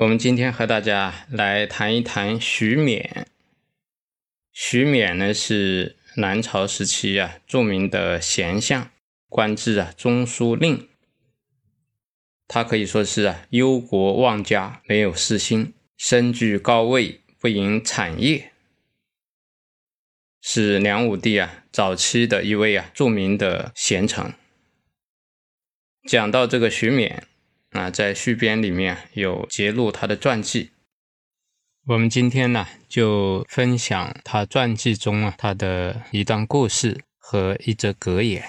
我们今天和大家来谈一谈徐勉。徐勉呢是南朝时期啊著名的贤相，官至啊中书令。他可以说是啊忧国忘家，没有私心，身居高位，不营产业。是梁武帝啊早期的一位啊著名的贤臣。讲到这个徐勉啊，在续编里面有揭露他的传记。我们今天呢就分享他传记中啊他的一段故事和一则格言。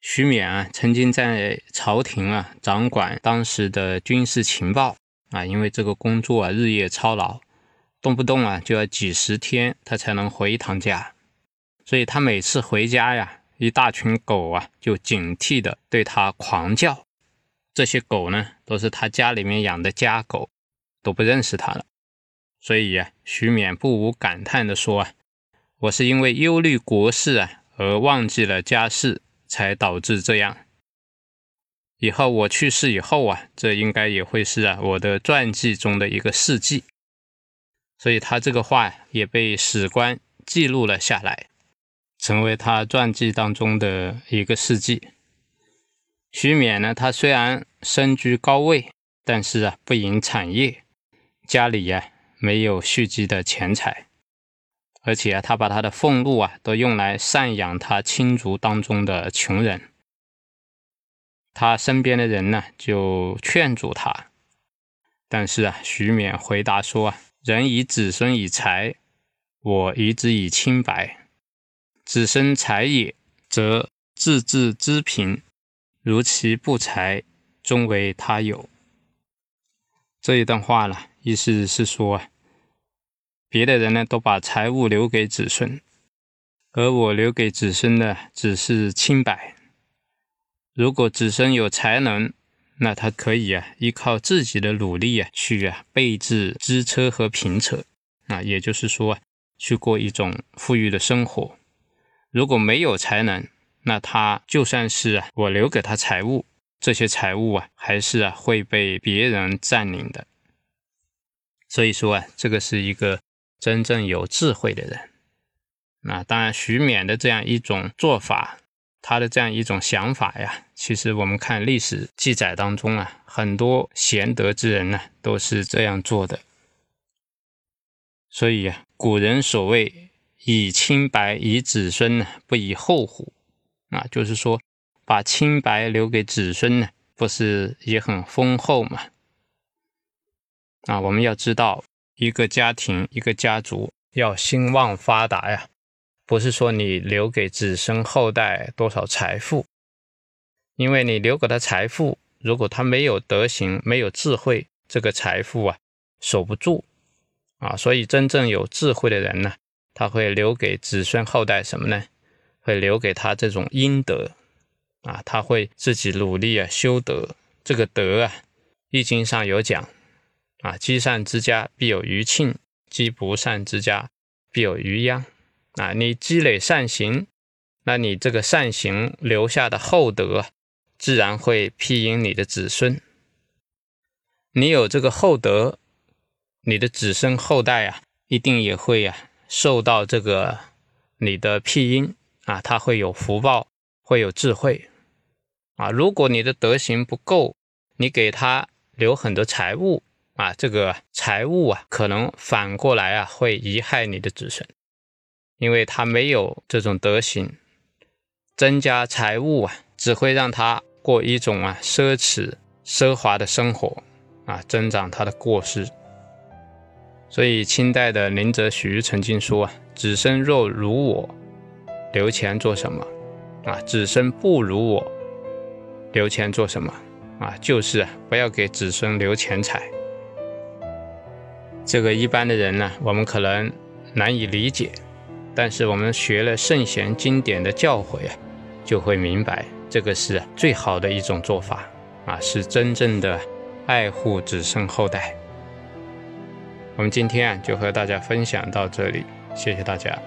徐勉啊曾经在朝廷啊掌管当时的军事情报啊，因为这个工作啊日夜操劳。动不动啊就要几十天，他才能回一趟家，所以他每次回家呀，一大群狗啊就警惕的对他狂叫。这些狗呢，都是他家里面养的家狗，都不认识他了。所以啊，徐勉不无感叹的说啊：“我是因为忧虑国事啊，而忘记了家事，才导致这样。以后我去世以后啊，这应该也会是啊我的传记中的一个事迹。”所以他这个话也被史官记录了下来，成为他传记当中的一个事迹。徐勉呢，他虽然身居高位，但是啊，不营产业，家里呀没有蓄积的钱财，而且啊，他把他的俸禄啊都用来赡养他亲族当中的穷人。他身边的人呢就劝阻他，但是啊，徐勉回答说啊。人以子孙以财，我以子以清白。子孙财也，则自治之贫；如其不才，终为他有。这一段话呢，意思是说，别的人呢都把财物留给子孙，而我留给子孙的只是清白。如果子孙有才能，那他可以啊，依靠自己的努力啊，去啊备置支车和平车啊，也就是说啊，去过一种富裕的生活。如果没有才能，那他就算是，我留给他财物，这些财物啊，还是啊会被别人占领的。所以说啊，这个是一个真正有智慧的人。那当然，徐勉的这样一种做法。他的这样一种想法呀，其实我们看历史记载当中啊，很多贤德之人呢都是这样做的。所以啊，古人所谓“以清白以子孙，不以后乎”，啊，就是说把清白留给子孙呢，不是也很丰厚吗？啊，我们要知道，一个家庭、一个家族要兴旺发达呀。不是说你留给子孙后代多少财富，因为你留给他财富，如果他没有德行、没有智慧，这个财富啊守不住啊。所以真正有智慧的人呢，他会留给子孙后代什么呢？会留给他这种阴德啊，他会自己努力啊修德。这个德啊，《易经》上有讲啊，积善之家必有余庆，积不善之家必有余殃。啊，你积累善行，那你这个善行留下的厚德，自然会庇荫你的子孙。你有这个厚德，你的子孙后代啊，一定也会啊受到这个你的庇荫啊，他会有福报，会有智慧啊。如果你的德行不够，你给他留很多财物啊，这个财物啊，可能反过来啊，会贻害你的子孙。因为他没有这种德行，增加财物啊，只会让他过一种啊奢侈奢华的生活啊，增长他的过失。所以清代的林则徐曾经说啊：“子孙若如我，留钱做什么？啊，子孙不如我，留钱做什么？”啊，就是不要给子孙留钱财。这个一般的人呢，我们可能难以理解，但是我们学了圣贤经典的教诲啊，就会明白这个是最好的一种做法啊，是真正的爱护子孙后代。我们今天啊，就和大家分享到这里，谢谢大家。